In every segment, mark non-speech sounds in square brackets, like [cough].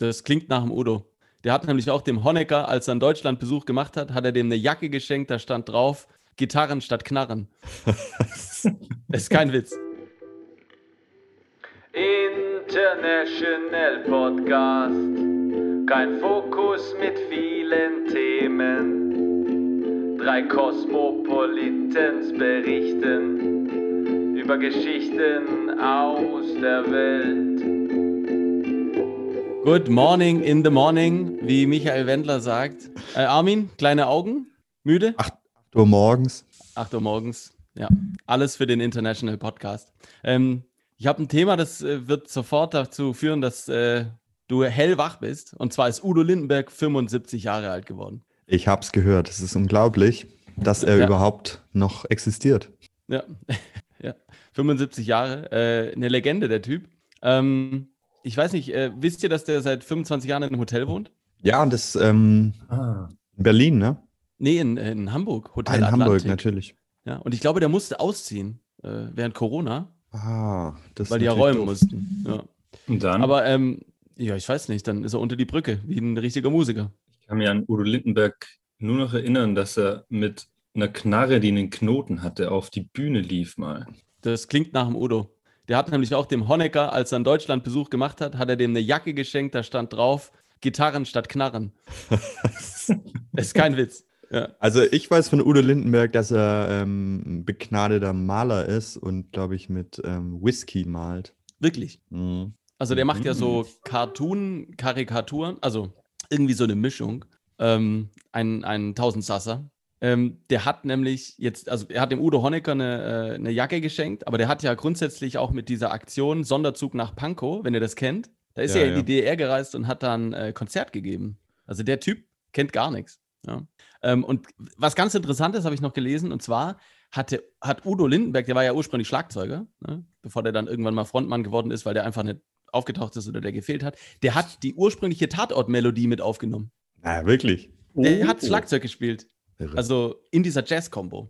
Das klingt nach dem Udo. Der hat nämlich auch dem Honecker, als er einen Deutschlandbesuch gemacht hat, hat er dem eine Jacke geschenkt, da stand drauf, Gitarren statt Knarren. das [laughs] ist kein Witz. International Podcast. Kein Fokus mit vielen Themen. Drei Kosmopolitens berichten über Geschichten aus der Welt. Good morning in the morning, wie Michael Wendler sagt. Äh, Armin, kleine Augen? Müde? 8 Uhr morgens. 8 Uhr morgens. Ja, alles für den International Podcast. Ähm, ich habe ein Thema, das äh, wird sofort dazu führen, dass äh, du hellwach bist. Und zwar ist Udo Lindenberg 75 Jahre alt geworden. Ich habe es gehört. Es ist unglaublich, dass er Ja. überhaupt noch existiert. Ja, [laughs] ja. 75 Jahre, äh, eine Legende, der Typ. Ähm, ich weiß nicht, äh, wisst ihr, dass der seit 25 Jahren in einem Hotel wohnt? Ja, und das ähm, Ah. in Berlin, ne? Nee, in, in Hamburg, Hotel Ah, in Atlantik. Hamburg natürlich. Ja, und ich glaube, der musste ausziehen äh, während Corona, Ah, das ist weil die ja räumen doof. mussten. Ja. Und dann, Aber ähm, ja, ich weiß nicht, dann ist er unter die Brücke, wie ein richtiger Musiker. ich kann mich an Udo Lindenberg nur noch erinnern, dass er mit einer Knarre, die einen Knoten hatte, auf die Bühne lief mal. Das klingt nach dem Udo. Der hat nämlich auch dem Honecker, als er einen Deutschlandbesuch gemacht hat, hat er dem eine Jacke geschenkt, da stand drauf, Gitarren statt Knarren. Das [laughs] ist kein Witz. Ja. Also ich weiß von Udo Lindenberg, dass er ähm, ein begnadeter Maler ist und, glaube ich, mit ähm, Whisky malt. Wirklich. Mhm. Also der macht ja so Mhm. Cartoon-Karikaturen, also irgendwie so eine Mischung. Ähm, ein, ein Tausendsasser. Ähm, der hat nämlich jetzt, also er hat dem Udo Honecker eine, äh, eine Jacke geschenkt, aber der hat ja grundsätzlich auch mit dieser Aktion Sonderzug nach Pankow, wenn ihr das kennt, da ist Ja, er in die DDR gereist und hat dann äh, Konzert gegeben. Also der Typ kennt gar nichts. Ja. Ähm, und was ganz Interessantes habe ich noch gelesen, und zwar hatte, hat Udo Lindenberg, der war ja ursprünglich Schlagzeuger, ne, bevor der dann irgendwann mal Frontmann geworden ist, weil der einfach nicht aufgetaucht ist oder der gefehlt hat, der hat die ursprüngliche Tatortmelodie mit aufgenommen. Naja, wirklich. Der Oh. hat Schlagzeug gespielt. Irre. Also in dieser Jazz-Kombo.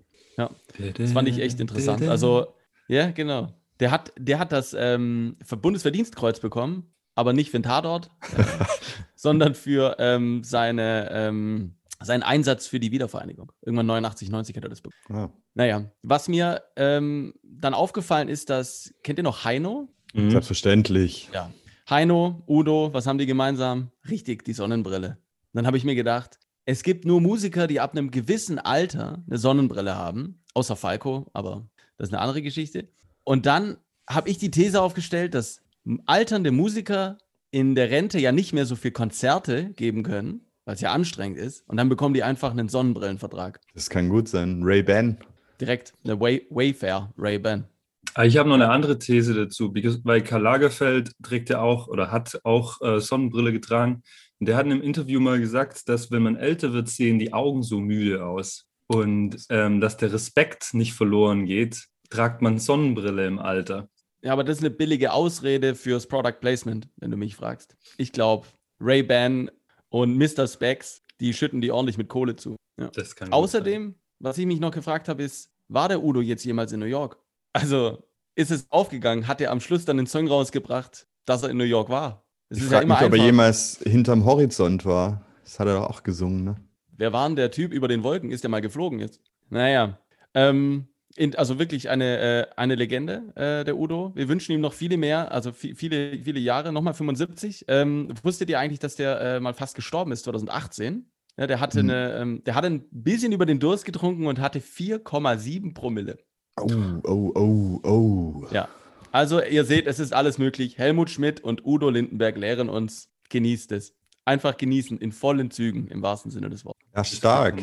Das fand ich echt interessant. Also, ja, genau. Der hat, der hat das ähm, Bundesverdienstkreuz bekommen, aber nicht für den Tatort, äh, [laughs] sondern für ähm, seine, ähm, seinen Einsatz für die Wiedervereinigung. Irgendwann 89, 90 hat er das bekommen. Ah, Naja, was mir ähm, dann aufgefallen ist, dass, kennt ihr noch Heino? Mhm. Selbstverständlich. Ja. Heino, Udo, was haben die gemeinsam? Richtig, die Sonnenbrille. Dann habe ich mir gedacht, es gibt nur Musiker, die ab einem gewissen Alter eine Sonnenbrille haben, außer Falco, aber das ist eine andere Geschichte. Und dann habe ich die These aufgestellt, dass alternde Musiker in der Rente ja nicht mehr so viel Konzerte geben können, weil es ja anstrengend ist. Und dann bekommen die einfach einen Sonnenbrillenvertrag. Das kann gut sein. Ray Ban. Direkt eine Way Wayfair Ray-Ban. Ah, Ich habe noch eine andere These dazu, weil Karl Lagerfeld trägt ja auch oder hat auch äh, Sonnenbrille getragen. Und der hat in einem Interview mal gesagt, dass wenn man älter wird, sehen die Augen so müde aus. Und ähm, dass der Respekt nicht verloren geht, tragt man Sonnenbrille im Alter. Ja, aber das ist eine billige Ausrede fürs Product Placement, wenn du mich fragst. Ich glaube, Ray-Ban und Mr. Specs, die schütten die ordentlich mit Kohle zu. Ja. Außerdem, was ich mich noch gefragt habe, ist, war der Udo jetzt jemals in New York? Also, ist es aufgegangen? Hat er am Schluss dann den Song rausgebracht, dass er in New York war? Es Ich frage mich, ob er einfach. jemals hinterm Horizont war. Das hat er doch auch gesungen, ne? Wer war denn der Typ über den Wolken? Ist der mal geflogen jetzt? Naja, ähm, in, also wirklich eine, äh, eine Legende, äh, der Udo. Wir wünschen ihm noch viele mehr, also vi- viele, viele Jahre, nochmal 75. Ähm, wusstet ihr eigentlich, dass der äh, mal fast gestorben ist, 2018? Ja, der, hatte Hm. eine, ähm, der hatte ein bisschen über den Durst getrunken und hatte 4,7 Promille. Oh, oh, oh, oh. Ja. Also, ihr seht, es ist alles möglich. Helmut Schmidt und Udo Lindenberg lehren uns, genießt es. Einfach genießen, in vollen Zügen, im wahrsten Sinne des Wortes. Ja, stark.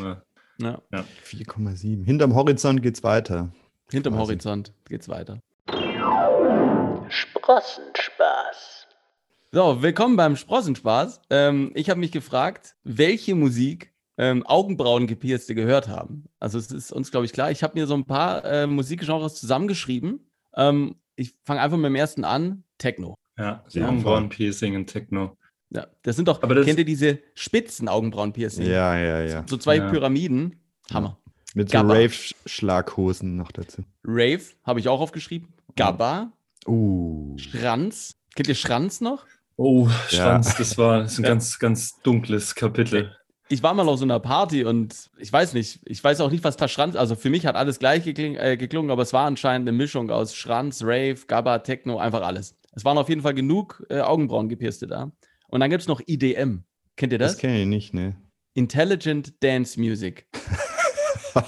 Ja. 4,7. Hinterm Horizont geht's weiter. Hinterm Quasi. Horizont geht's weiter. Sprossenspaß. So, willkommen beim Sprossenspaß. Ähm, ich habe mich gefragt, welche Musik ähm, Augenbrauengepierste gehört haben. Also es ist uns, glaube ich, klar. Ich habe mir so ein paar äh, Musikgenres zusammengeschrieben. Ähm, ich fange einfach mit dem ersten an. Techno. Ja, Ja, Augenbrauen-Piercing und Techno. Ja, das sind doch, Aber das- kennt ihr diese spitzen Augenbrauen-Piercing? Ja, ja, ja. So zwei Ja. Pyramiden. Hammer. Mit so. Rave-Schlaghosen noch dazu. Rave habe ich auch aufgeschrieben. Gabba, Uh. Schranz. Kennt ihr Schranz noch? Oh, Ja. Schwanz, das war das ist ein Ja. ganz, ganz dunkles Kapitel. Ich war mal auf so einer Party und ich weiß nicht, ich weiß auch nicht, was da Schranz, also für mich hat alles gleich gekling, äh, geklungen, aber es war anscheinend eine Mischung aus Schranz, Rave, Gabba, Techno, einfach alles. Es waren auf jeden Fall genug äh, Augenbrauengepierste da. Und dann gibt es noch IDM. Kennt ihr Das, das? kenne ich nicht, ne? Intelligent Dance Music. [laughs]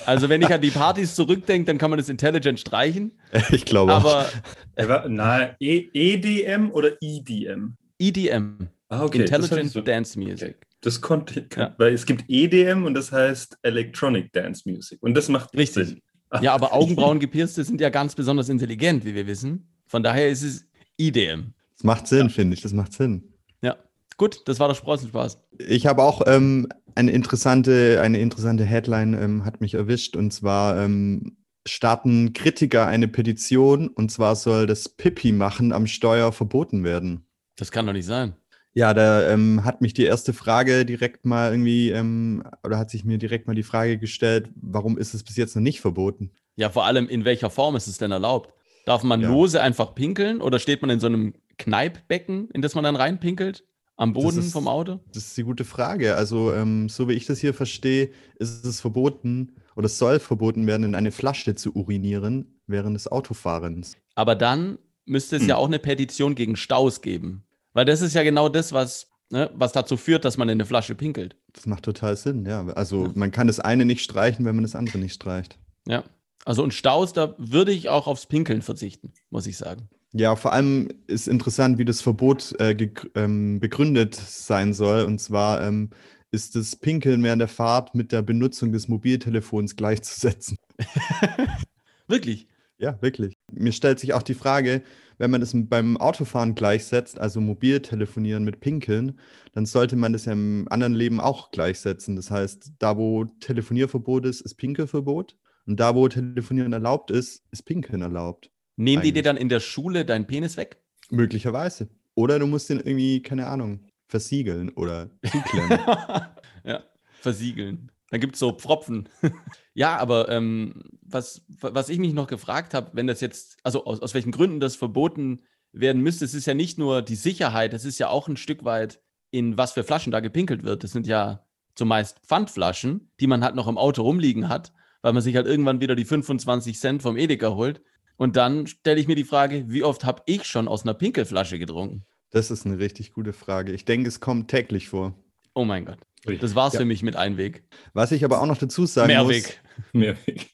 Also wenn ich an die Partys zurückdenke, dann kann man das Intelligent streichen. [laughs] Ich glaube auch. Aber [laughs] Er war, na, e EDM oder EDM? EDM, Ah, okay. Intelligent so- Dance Music. Das konnte, Ja. weil es gibt EDM und das heißt Electronic Dance Music. Und das macht Richtig. Sinn. Ja, aber Augenbrauengepierste sind ja ganz besonders intelligent, wie wir wissen. Von daher ist es IDM. Das macht Sinn, finde ich. Das macht Sinn. Ja, gut, das war der Sprossenspaß. Ich habe auch ähm, eine interessante, eine interessante Headline ähm, hat mich erwischt und zwar ähm, starten Kritiker eine Petition und zwar soll das Pipi machen am Steuer verboten werden. Das kann doch nicht sein. Ja, da ähm, hat mich die erste Frage direkt mal irgendwie, ähm, oder hat sich mir direkt mal die Frage gestellt, warum ist es bis jetzt noch nicht verboten? Ja, vor allem, in welcher Form ist es denn erlaubt? Darf man Ja. lose einfach pinkeln oder steht man in so einem Kneippbecken, in das man dann reinpinkelt? Am Boden ist- vom Auto? Das ist die gute Frage. Also, ähm, so wie ich das hier verstehe, ist es verboten oder es soll verboten werden, in eine Flasche zu urinieren während des Autofahrens. Aber dann müsste es Hm. ja auch eine Petition gegen Staus geben. Weil das ist ja genau das, was, ne, was dazu führt, dass man in eine Flasche pinkelt. Das macht total Sinn, ja. Also Ja. man kann das eine nicht streichen, wenn man das andere nicht streicht. Ja. Also und Staus, da würde ich auch aufs Pinkeln verzichten, muss ich sagen. Ja, vor allem ist interessant, wie das Verbot äh, ähm, begründet sein soll. Und zwar ähm, ist das Pinkeln während der Fahrt mit der Benutzung des Mobiltelefons gleichzusetzen. [laughs] Wirklich. Ja, wirklich. Mir stellt sich auch die Frage, wenn man das beim Autofahren gleichsetzt, also Mobiltelefonieren mit Pinkeln, dann sollte man das ja im anderen Leben auch gleichsetzen. Das heißt, da wo Telefonierverbot ist, ist Pinkelverbot. Und da wo Telefonieren erlaubt ist, ist Pinkeln erlaubt. Nehmen die dir Eigentlich. dann in der Schule deinen Penis weg? Möglicherweise. Oder du musst den irgendwie, keine Ahnung, versiegeln oder [laughs] zuklemmen. ja, versiegeln. Dann gibt es so Pfropfen. [laughs] ja, aber ähm, was, was ich mich noch gefragt habe, wenn das jetzt, also aus, aus welchen Gründen das verboten werden müsste, es ist ja nicht nur die Sicherheit, es ist ja auch ein Stück weit, in was für Flaschen da gepinkelt wird. Das sind ja zumeist Pfandflaschen, die man halt noch im Auto rumliegen hat, weil man sich halt irgendwann wieder die 25 Cent vom Edeka holt. Und dann stelle ich mir die Frage, wie oft habe ich schon aus einer Pinkelflasche getrunken? Das ist eine richtig gute Frage. Ich denke, es kommt täglich vor. Oh mein Gott. Das war's Ja. für mich mit Einweg. Was ich aber auch noch dazu sagen muss, Mehrweg. [laughs] Mehrweg.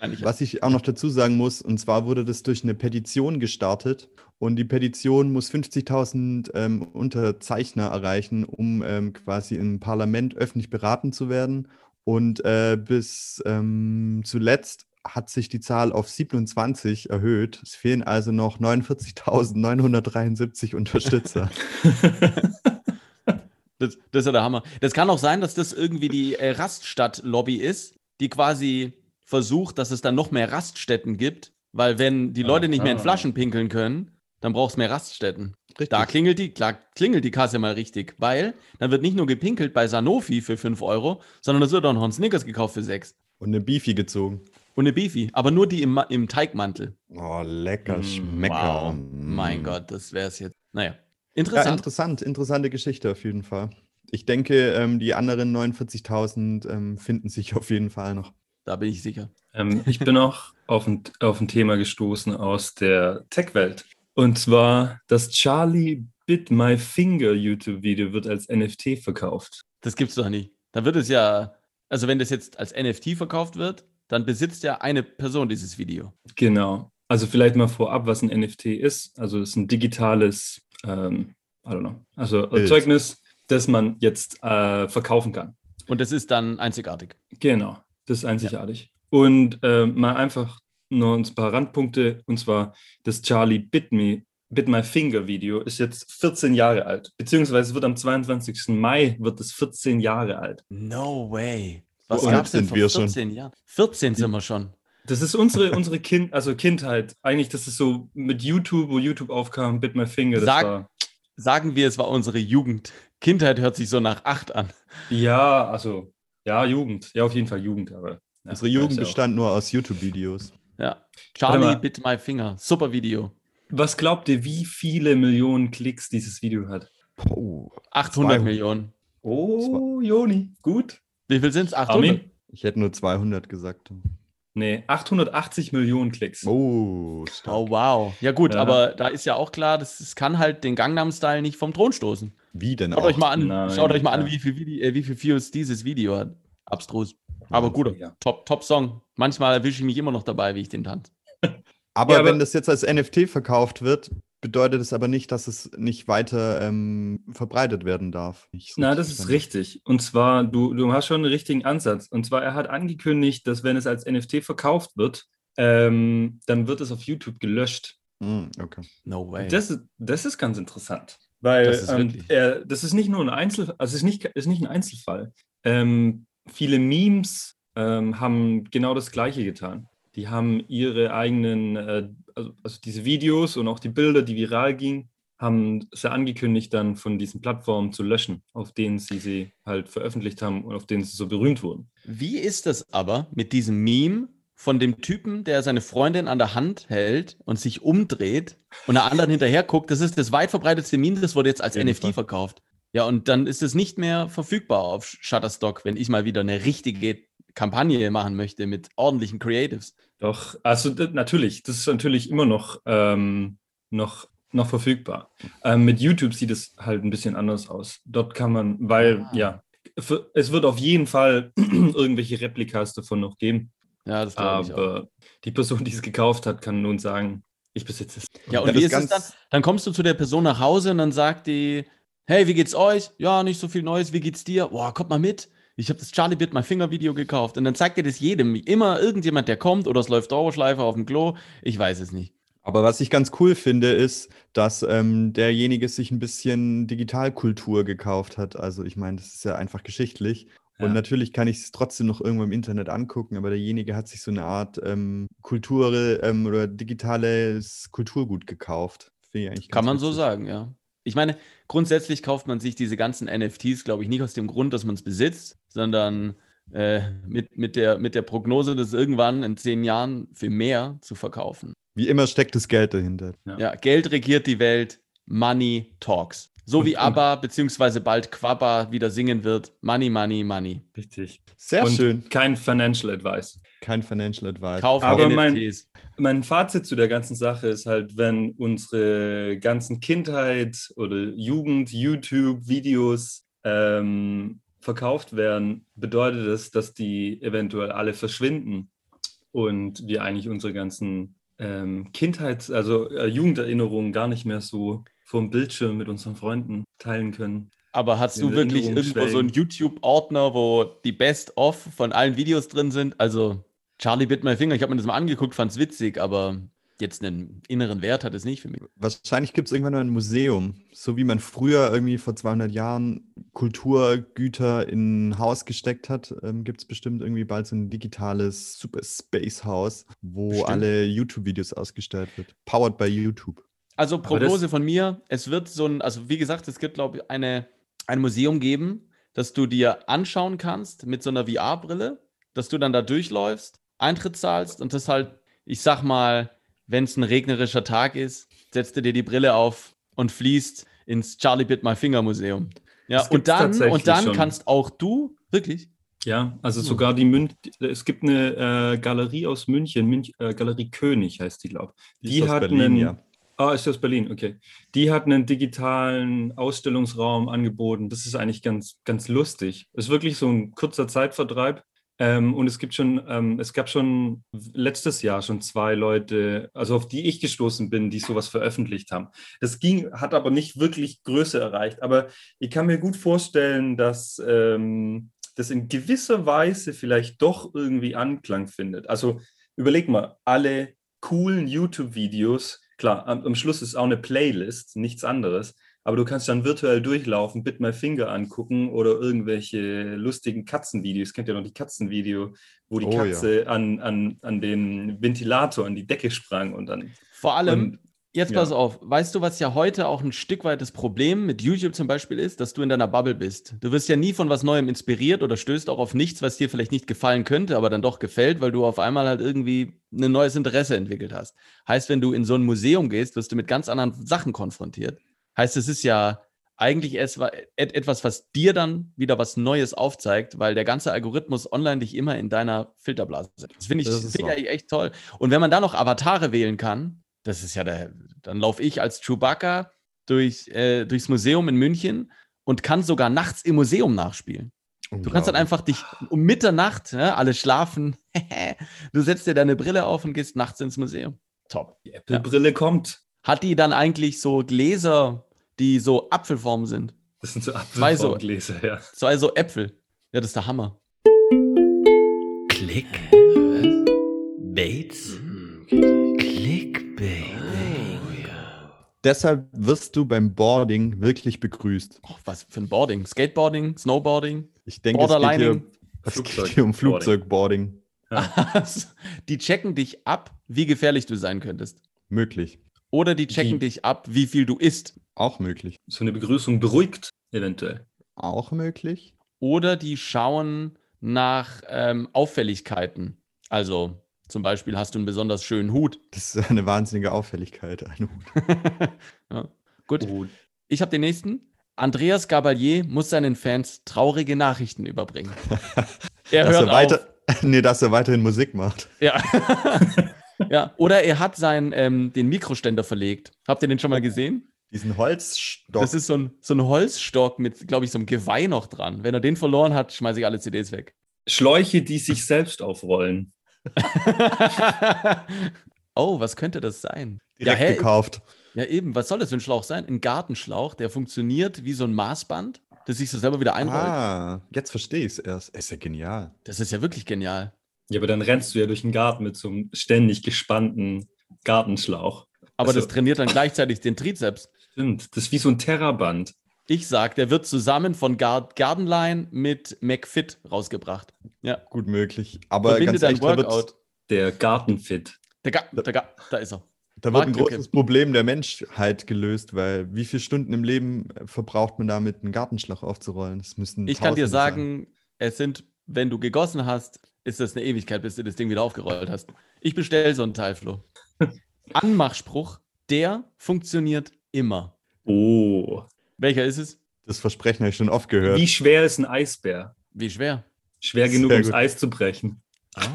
Nein, ich- was ich auch noch dazu sagen muss, und zwar wurde das durch eine Petition gestartet und die Petition muss 50.000 ähm, Unterzeichner erreichen, um ähm, quasi im Parlament öffentlich beraten zu werden. Und äh, bis ähm, zuletzt hat sich die Zahl auf 27 erhöht. Es fehlen also noch 49.973 Unterstützer. [laughs] Das, das ist ja der Hammer. Das kann auch sein, dass das irgendwie die äh, Raststadt-Lobby ist, die quasi versucht, dass es dann noch mehr Raststätten gibt, weil wenn die Leute nicht mehr in. Flaschen pinkeln können, dann brauchst du mehr Raststätten. Richtig. Da klingelt die, klar, klingelt die Kasse mal richtig, weil dann wird nicht nur gepinkelt bei Sanofi für 5 Euro, sondern es wird auch noch ein Snickers gekauft für 6. Und eine Beefy gezogen. Und eine Beefy, aber nur die im, im Teigmantel. Oh, lecker, Mm, schmecker. Wow, mein Gott, das wäre es jetzt. Naja, Ja, interessant. interessant, interessante Geschichte auf jeden Fall. Ich denke, ähm, die anderen 49.000 ähm, finden sich auf jeden Fall noch. da bin ich sicher. Ähm, ich bin auch auf ein, auf ein Thema gestoßen aus der Tech-Welt. Und zwar das Charlie Bit My Finger YouTube-Video wird als NFT verkauft. Das gibt's doch nicht. Da wird es ja, also wenn das jetzt als NFT verkauft wird, dann besitzt ja eine Person dieses Video. Genau. Also vielleicht mal vorab, was ein NFT ist. Also es ist ein digitales, ähm, I don't know, also Bild. Erzeugnis, das man jetzt äh, verkaufen kann. Und das ist dann einzigartig. Genau, das ist einzigartig. Und äh, mal einfach nur ein paar Randpunkte, und zwar das Charlie Bit Me, Bit My Finger Video ist jetzt 14 Jahre alt, beziehungsweise wird am 22. Mai wird es 14 Jahre alt. No way. Was gab's alt denn sind vor wir schon. 14 Jahren? 14 sind wir schon. Das ist unsere, unsere kind, also Kindheit. Eigentlich, das ist so mit YouTube, wo YouTube aufkam, Bit My Finger. Das Sag- war, Sagen wir, es war unsere Jugend. Kindheit hört sich so nach 8 an. ja, also, ja, Jugend. Ja, auf jeden Fall Jugend, aber. Ja, Unsere Jugend auch- bestand nur aus YouTube-Videos. Ja. Charlie. Bit My Finger. Super Video. Was glaubt ihr, wie viele Millionen Klicks dieses Video hat? Oh, 800 200. Millionen. Oh, Joni, gut. Wie viel sind es? 800? Armin? ich hätte nur 200 gesagt. Nee, 880 Millionen Klicks. Oh, stark. Oh, wow. Ja, gut, Ja. aber da ist ja auch klar, das, das kann halt den Gangnam-Style nicht vom Thron stoßen. Wie denn Schaut auch? euch mal an, Nein, schaut euch mal an, ja. wie viel, Video, äh, wie viel Views dieses Video hat. Abstrus. Aber gut, Ja. top, top Song. Manchmal erwische ich mich immer noch dabei, wie ich den tanze. [laughs] Aber, Ja, aber- wenn das jetzt als NFT verkauft wird, bedeutet es aber nicht, dass es nicht weiter ähm, verbreitet werden darf. Ich Na, das ist richtig. Und zwar, du, du hast schon einen richtigen Ansatz. Und zwar, er hat angekündigt, dass wenn es als NFT verkauft wird, ähm, dann wird es auf YouTube gelöscht. Mm, okay. No way. Das, ist- das ist ganz interessant. Weil Das ist ähm, er, das ist nicht nur ein Einzel, also es ist nicht, ist nicht ein Einzelfall. Ähm, viele Memes ähm, haben genau das Gleiche getan. Die haben ihre eigenen, äh, also, also diese Videos und auch die Bilder, die viral gingen, haben sie angekündigt, dann von diesen Plattformen zu löschen, auf denen sie sie halt veröffentlicht haben und auf denen sie so berühmt wurden. Wie ist das aber mit diesem Meme von dem Typen, der seine Freundin an der Hand hält und sich umdreht und der anderen hinterher guckt? Das ist das weit verbreitetste Meme, das wurde jetzt als jeden NFT verkauft. Ja, und dann ist es nicht mehr verfügbar auf Shutterstock, wenn ich mal wieder eine richtige Kampagne machen möchte mit ordentlichen Creatives. Doch, also natürlich, das ist natürlich immer noch, ähm, noch, noch verfügbar. Ähm, mit YouTube sieht es halt ein bisschen anders aus. Dort kann man, weil, Ah. ja, für, es wird auf jeden Fall [clears throat] irgendwelche Replikas davon noch geben. Ja, das glaube ich auch. Aber die Person, die es gekauft hat, kann nun sagen, ich besitze es. Ja, und Ja, wie das ist es dann? Dann kommst du zu der Person nach Hause und dann sagt die, hey, wie geht's euch? Ja, nicht so viel Neues, wie geht's dir? Boah, kommt mal mit. Ich habe das Charlie Bit mein Finger Video gekauft und dann zeigt dir das jedem, immer irgendjemand, der kommt oder es läuft Dauerschleife auf dem Klo, ich weiß es nicht. Aber was ich ganz cool finde, ist, dass ähm, derjenige sich ein bisschen Digitalkultur gekauft hat. Also ich meine, das ist ja einfach geschichtlich. Ja. Und natürlich kann ich es trotzdem noch irgendwo im Internet angucken, aber derjenige hat sich so eine Art ähm, Kultur ähm, oder digitales Kulturgut gekauft. Finde ich eigentlich Kann ganz man so witzig. sagen, ja. Ich meine, grundsätzlich kauft man sich diese ganzen NFTs, glaube ich, nicht aus dem Grund, dass man es besitzt, sondern äh, mit, mit, der, mit der Prognose, das irgendwann in zehn Jahren für mehr zu verkaufen. Wie immer steckt das Geld dahinter. Ja. Ja, Geld regiert die Welt, Money talks. So wie ABBA beziehungsweise bald Quabba wieder singen wird, Money, Money, Money. Richtig. Sehr Und schön. Kein Financial Advice. Kein Financial Advice. Kauft Aber NFTs. Mein Fazit zu der ganzen Sache ist halt, wenn unsere ganzen Kindheit oder Jugend, YouTube-Videos ähm, verkauft werden, bedeutet das, dass die eventuell alle verschwinden und wir eigentlich unsere ganzen ähm, Kindheits-, also äh, Jugenderinnerungen gar nicht mehr so vom Bildschirm mit unseren Freunden teilen können. Aber hast du wirklich irgendwo so einen. YouTube-Ordner, wo die Best-of von allen Videos drin sind? Also, Charlie Bit My Finger, ich habe mir das mal angeguckt, fand es witzig, aber jetzt einen inneren Wert hat es nicht für mich. Wahrscheinlich gibt es irgendwann mal ein Museum, so wie man früher irgendwie vor 200 Jahren Kulturgüter in ein Haus gesteckt hat, ähm, gibt es bestimmt irgendwie bald so ein digitales Super Space Haus, wo Bestimmt. alle YouTube-Videos ausgestellt wird. Powered by YouTube. Also Prognose von mir, es wird so ein, also wie gesagt, es gibt, glaube ich, eine, ein Museum geben, das du dir anschauen kannst mit so einer VR-Brille, dass du dann da durchläufst, Eintritt zahlst und das halt, ich sag mal, wenn es ein regnerischer Tag ist, setzt du dir die Brille auf und fließt ins Charlie Bit My Finger Museum. Ja, und dann, und dann schon. kannst auch du, wirklich, Ja, also Hm. sogar die Münch, es gibt eine äh, Galerie aus München, Münch, äh, Galerie König heißt die, glaube ich. Die ist aus hat Berlin, einen, ja. Ah, ist aus Berlin, okay. Die hat einen digitalen Ausstellungsraum angeboten. Das ist eigentlich ganz, ganz lustig. Ist wirklich so ein kurzer Zeitvertreib. Ähm, und es gibt schon, ähm, es gab schon letztes Jahr schon zwei Leute, also auf die ich gestoßen bin, die sowas veröffentlicht haben. Das ging, hat aber nicht wirklich Größe erreicht. Aber ich kann mir gut vorstellen, dass ähm, das in gewisser Weise vielleicht doch irgendwie Anklang findet. Also überleg mal, alle coolen YouTube-Videos, klar, am, am Schluss ist auch eine Playlist, nichts anderes, aber du kannst dann virtuell durchlaufen, Bit My Finger angucken oder irgendwelche lustigen Katzenvideos. Kennt ihr noch die Katzenvideo, wo die Oh, ja. Katze an, an, an den Ventilator, an die Decke sprang und dann. vor allem, Und- Jetzt Ja. pass auf, weißt du, was ja heute auch ein Stück weit das Problem mit YouTube zum Beispiel ist, dass du in deiner Bubble bist. Du wirst ja nie von was Neuem inspiriert oder stößt auch auf nichts, was dir vielleicht nicht gefallen könnte, aber dann doch gefällt, weil du auf einmal halt irgendwie ein neues Interesse entwickelt hast. Heißt, wenn du in so ein Museum gehst, wirst du mit ganz anderen Sachen konfrontiert. Heißt, es ist ja eigentlich erst etwas, was dir dann wieder was Neues aufzeigt, weil der ganze Algorithmus online dich immer in deiner Filterblase setzt. Das finde ich, Das find ich echt toll. Und wenn man da noch Avatare wählen kann, das ist ja der, dann laufe ich als Chewbacca durch, äh, durchs Museum in München und kann sogar nachts im Museum nachspielen. Du kannst dann einfach dich um Mitternacht, ja, alle schlafen, [laughs] du setzt dir deine Brille auf und gehst nachts ins Museum. Top. Die Apple-Brille kommt. Hat die dann eigentlich so Gläser, die so Apfelform sind? Das sind so Zwei so- Apfelformgläser, ja. Zwei so Äpfel. Ja, das ist der Hammer. Klick. Bates. Clickbait. Deshalb wirst du beim Boarding wirklich begrüßt. Oh, was für ein Boarding? Skateboarding? Snowboarding? Ich denke, es geht, Borderlining? hier, es geht hier um Flugzeugboarding. [laughs] die checken dich ab, wie gefährlich du sein könntest. Möglich. Oder die checken Wie? dich ab, wie viel du isst. Auch möglich. So eine Begrüßung beruhigt, eventuell. Auch möglich. Oder die schauen nach ähm, Auffälligkeiten. Also zum Beispiel hast du einen besonders schönen Hut. [laughs] Das ist eine wahnsinnige Auffälligkeit. Ein Hut. [laughs] ja. Gut, Oh, ich habe den nächsten. Andreas Gabalier muss seinen Fans traurige Nachrichten überbringen. [laughs] Er dass hört er weiter, auf. nee, dass er weiterhin Musik macht. Ja. Ja. Oder er hat seinen, ähm, den Mikroständer verlegt. Habt ihr den schon mal gesehen? Diesen Holzstock. Das ist so ein, so ein Holzstock mit, glaube ich, so einem Geweih noch dran. Wenn er den verloren hat, schmeiße ich alle CDs weg. Schläuche, die sich selbst aufrollen. [laughs] oh, was könnte das sein? direkt ja, hä? gekauft. Ja, eben. Was soll das für ein Schlauch sein? Ein Gartenschlauch, der funktioniert wie so ein Maßband, das sich so selber wieder einrollt. Ah, jetzt verstehe ich es erst. Ist ja genial. Das ist ja wirklich genial. Ja, aber dann rennst du ja durch den Garten mit so einem ständig gespannten Gartenschlauch. Aber Also- das trainiert dann gleichzeitig den Trizeps. Stimmt, das ist wie so ein Terraband. Ich sag, der wird zusammen von Gar Gardenline mit McFit rausgebracht. Ja. Gut möglich. Aber Verbinde ganz ehrlich, da wird, Workout. Der Gartenfit. Der Ga der Ga da ist er. da wird ein großes Problem der Menschheit gelöst, weil wie viele Stunden im Leben verbraucht man damit, einen Gartenschlauch aufzurollen? Das müssen Ich kann dir Tausende sein. sagen, es sind, wenn du gegossen hast, ist das eine Ewigkeit, bis du das Ding wieder aufgerollt hast. Ich bestelle so einen Teil, Flo. [laughs] Anmachspruch, der funktioniert immer. Oh. Welcher ist es? Das Versprechen habe ich schon oft gehört. Wie schwer ist ein Eisbär? Wie schwer? Schwer genug, Sehr ums gut. Eis zu brechen.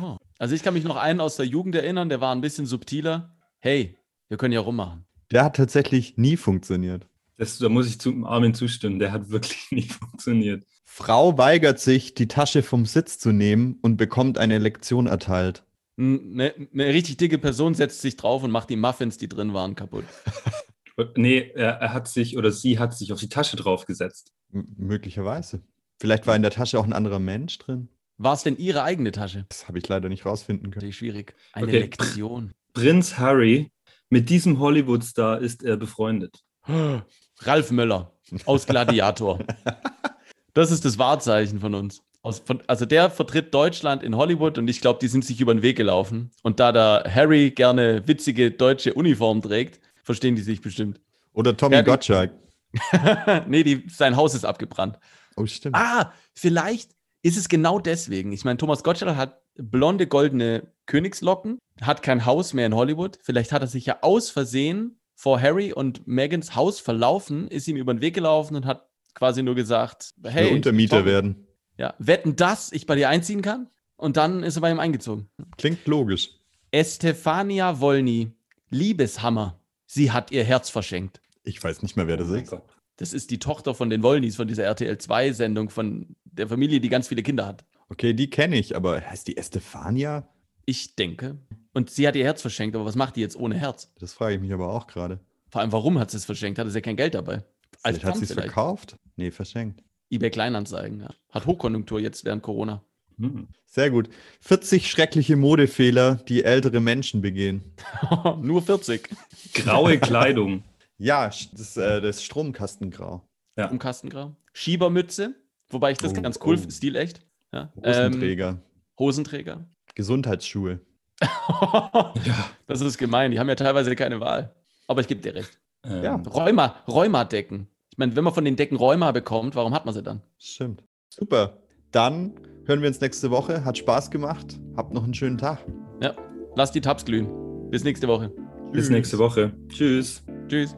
Oh. Also ich kann mich noch einen aus der Jugend erinnern, der war ein bisschen subtiler. Hey, wir können ja rummachen. Der hat tatsächlich nie funktioniert. Das, da muss ich zum Armin zustimmen. Der hat wirklich [laughs] nie funktioniert. Frau weigert sich, die Tasche vom Sitz zu nehmen und bekommt eine Lektion erteilt. Eine, eine richtig dicke Person setzt sich drauf und macht die Muffins, die drin waren, kaputt. Nee, er, hat sich oder sie hat sich auf die Tasche draufgesetzt. M möglicherweise. Vielleicht war in der Tasche auch ein anderer Mensch drin. War es denn ihre eigene Tasche? Das habe ich leider nicht rausfinden können. Schwierig. Eine Okay. Lektion. Prinz Harry, mit diesem Hollywood-Star ist er befreundet. [gasps] Ralf Möller aus Gladiator. [laughs] Das ist das Wahrzeichen von uns. Aus, von, also der vertritt Deutschland in Hollywood und ich glaube, die sind sich über den Weg gelaufen. Und da der Harry gerne witzige deutsche Uniform trägt, verstehen die sich bestimmt. Oder Tommy Ja, Gottschalk. [laughs] nee, die, sein Haus ist abgebrannt. Oh, stimmt. Ah, vielleicht ist es genau deswegen. Ich meine, Thomas Gottschalk hat blonde, goldene Königslocken, hat kein Haus mehr in Hollywood. Vielleicht hat er sich ja aus Versehen vor Harry und Megans Haus verlaufen, ist ihm über den Weg gelaufen und hat quasi nur gesagt, Hey, Untermieter Tom, werden. Ja, wetten, dass ich bei dir einziehen kann? Und dann ist er bei ihm eingezogen. Klingt logisch. Estefania Wolny, Liebeshammer. Sie hat ihr Herz verschenkt. Ich weiß nicht mehr, wer das Oh ist. Das ist die Tochter von den Wollnys, von dieser RTL-2-Sendung, von der Familie, die ganz viele Kinder hat. Okay, die kenne ich, aber heißt die Estefania? Ich denke. Und sie hat ihr Herz verschenkt, aber was macht die jetzt ohne Herz? Das frage ich mich aber auch gerade. Vor allem, warum hat sie es verschenkt? Hatte sie ja kein Geld dabei? Als Vielleicht hat sie es verkauft? Nee, verschenkt. eBay Kleinanzeigen, ja. Hat Hochkonjunktur jetzt während Corona. Hm. Sehr gut. 40 schreckliche Modefehler, die ältere Menschen begehen. [laughs] Nur 40 Graue Kleidung. [laughs] Ja, das, äh, das Stromkastengrau. Ja. im Kastengrau. Schiebermütze, wobei ich das Oh, ganz cool oh. finde, stilecht. Ja. Ähm, Hosenträger. Hosenträger. Gesundheitsschuhe. [laughs] Ja. Das ist gemein, die haben ja teilweise keine Wahl. Aber ich gebe dir recht. Ähm, Ja. Rheuma, Rheumadecken. Ich meine, wenn man von den Decken Rheuma bekommt, warum hat man sie dann? Stimmt. Super. Dann hören wir uns nächste Woche. Hat Spaß gemacht. Habt noch einen schönen Tag. Ja, lass die Tabs glühen. Bis nächste Woche. Bis nächste Woche. Tschüss. Tschüss.